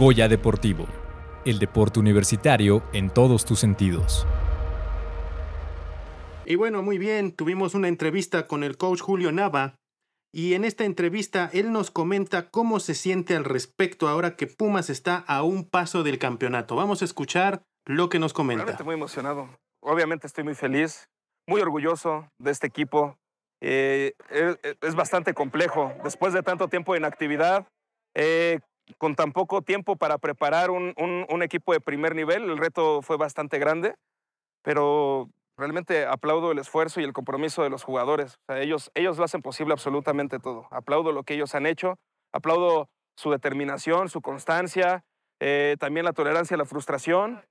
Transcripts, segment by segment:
Goya Deportivo, el deporte universitario en todos tus sentidos. Y bueno, muy bien, tuvimos una entrevista con el coach Julio Nava y en esta entrevista él nos comenta cómo se siente al respecto ahora que Pumas está a un paso del campeonato. Vamos a escuchar lo que nos comenta. Realmente muy emocionado. Obviamente estoy muy feliz, muy orgulloso de este equipo. Eh, es, bastante complejo. Después de tanto tiempo en actividad, eh, con tan poco tiempo para preparar un, equipo de primer nivel. El reto fue bastante grande, pero realmente aplaudo el esfuerzo y el compromiso de los jugadores. ellos, ellos lo hacen posible absolutamente todo. Aplaudo lo que ellos han hecho, aplaudo su determinación, su constancia, eh, también la tolerancia a la frustración,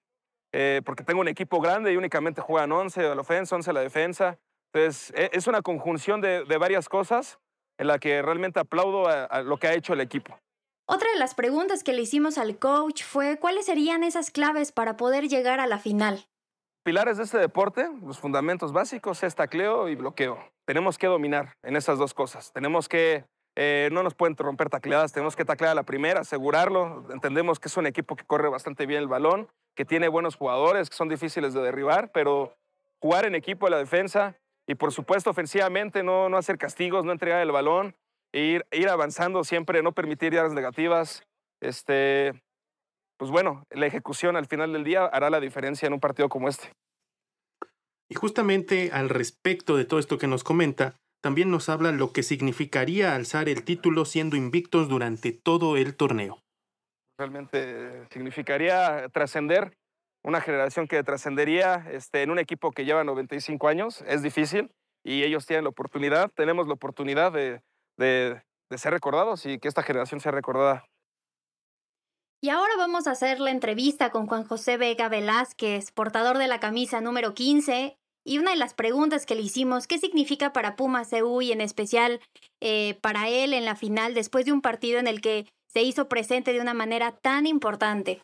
eh, porque tengo un equipo grande y únicamente juegan 11 a la ofensa, 11 a la defensa. Entonces, e, es una conjunción de, varias cosas en la que realmente aplaudo a lo que ha hecho el equipo. Otra de las preguntas que le hicimos al coach fue cuáles serían esas claves para poder llegar a la final. Pilares de este deporte, los fundamentos básicos es tacleo y bloqueo. Tenemos que dominar en esas dos cosas. Tenemos que, eh, no nos pueden romper tacleadas, tenemos que taclear a la primera, asegurarlo. Entendemos que es un equipo que corre bastante bien el balón, que tiene buenos jugadores, que son difíciles de derribar, pero jugar en equipo a la defensa y por supuesto ofensivamente no, no hacer castigos, no entregar el balón, ir, ir avanzando siempre, no permitir yardas negativas. Este, pues bueno, la ejecución al final del día hará la diferencia en un partido como este. Y justamente al respecto de todo esto que nos comenta, también nos habla lo que significaría alzar el título siendo invictos durante todo el torneo. Realmente significaría trascender, una generación que trascendería este, en un equipo que lleva 95 años, es difícil y ellos tienen la oportunidad, tenemos la oportunidad de, de, ser recordados y que esta generación sea recordada. Y ahora vamos a hacer la entrevista con Juan José Vega Velázquez, portador de la camisa número 15. Y una de las preguntas que le hicimos, ¿qué significa para Pumas EU y en especial eh, para él en la final después de un partido en el que se hizo presente de una manera tan importante?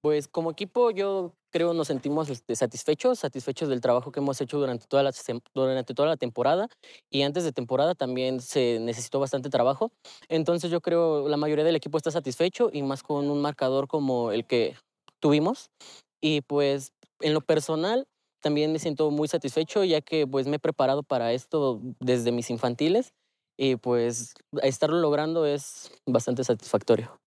Pues como equipo yo creo nos sentimos este, satisfechos, satisfechos del trabajo que hemos hecho durante toda, la, durante toda la temporada y antes de temporada también se necesitó bastante trabajo. Entonces yo creo la mayoría del equipo está satisfecho y más con un marcador como el que tuvimos. Y pues en lo personal también me siento muy satisfecho ya que pues me he preparado para esto desde mis infantiles y pues estarlo logrando es bastante satisfactorio.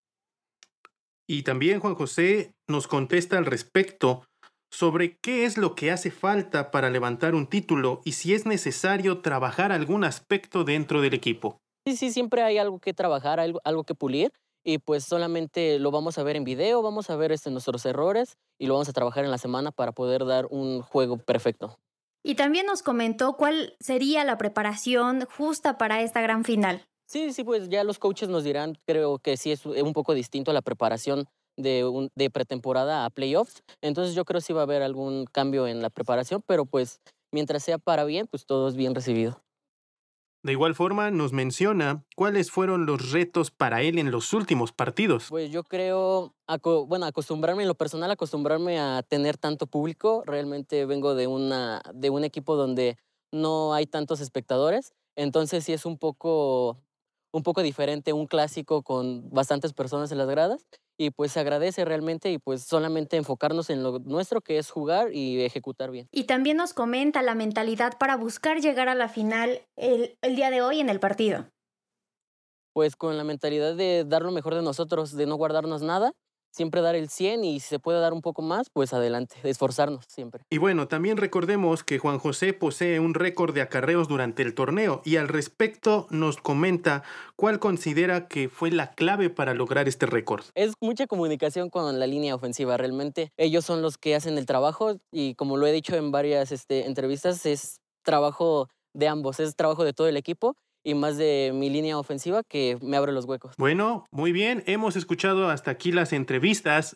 Y también Juan José nos contesta al respecto sobre qué es lo que hace falta para levantar un título y si es necesario trabajar algún aspecto dentro del equipo. Sí, sí, siempre hay algo que trabajar, algo, algo que pulir y pues solamente lo vamos a ver en video, vamos a ver este, nuestros errores y lo vamos a trabajar en la semana para poder dar un juego perfecto. Y también nos comentó cuál sería la preparación justa para esta gran final. Sí, sí, pues ya los coaches nos dirán, creo que sí es un poco distinto la preparación de, un, de pretemporada a playoffs. Entonces yo creo que sí va a haber algún cambio en la preparación, pero pues mientras sea para bien, pues todo es bien recibido. De igual forma, nos menciona cuáles fueron los retos para él en los últimos partidos. Pues yo creo, bueno, acostumbrarme en lo personal, acostumbrarme a tener tanto público. Realmente vengo de, una, de un equipo donde no hay tantos espectadores. Entonces sí es un poco un poco diferente, un clásico con bastantes personas en las gradas y pues se agradece realmente y pues solamente enfocarnos en lo nuestro que es jugar y ejecutar bien. Y también nos comenta la mentalidad para buscar llegar a la final el, el día de hoy en el partido. Pues con la mentalidad de dar lo mejor de nosotros, de no guardarnos nada siempre dar el 100 y si se puede dar un poco más, pues adelante, esforzarnos siempre. Y bueno, también recordemos que Juan José posee un récord de acarreos durante el torneo y al respecto nos comenta cuál considera que fue la clave para lograr este récord. Es mucha comunicación con la línea ofensiva, realmente ellos son los que hacen el trabajo y como lo he dicho en varias este, entrevistas, es trabajo de ambos, es trabajo de todo el equipo y más de mi línea ofensiva que me abre los huecos. Bueno, muy bien, hemos escuchado hasta aquí las entrevistas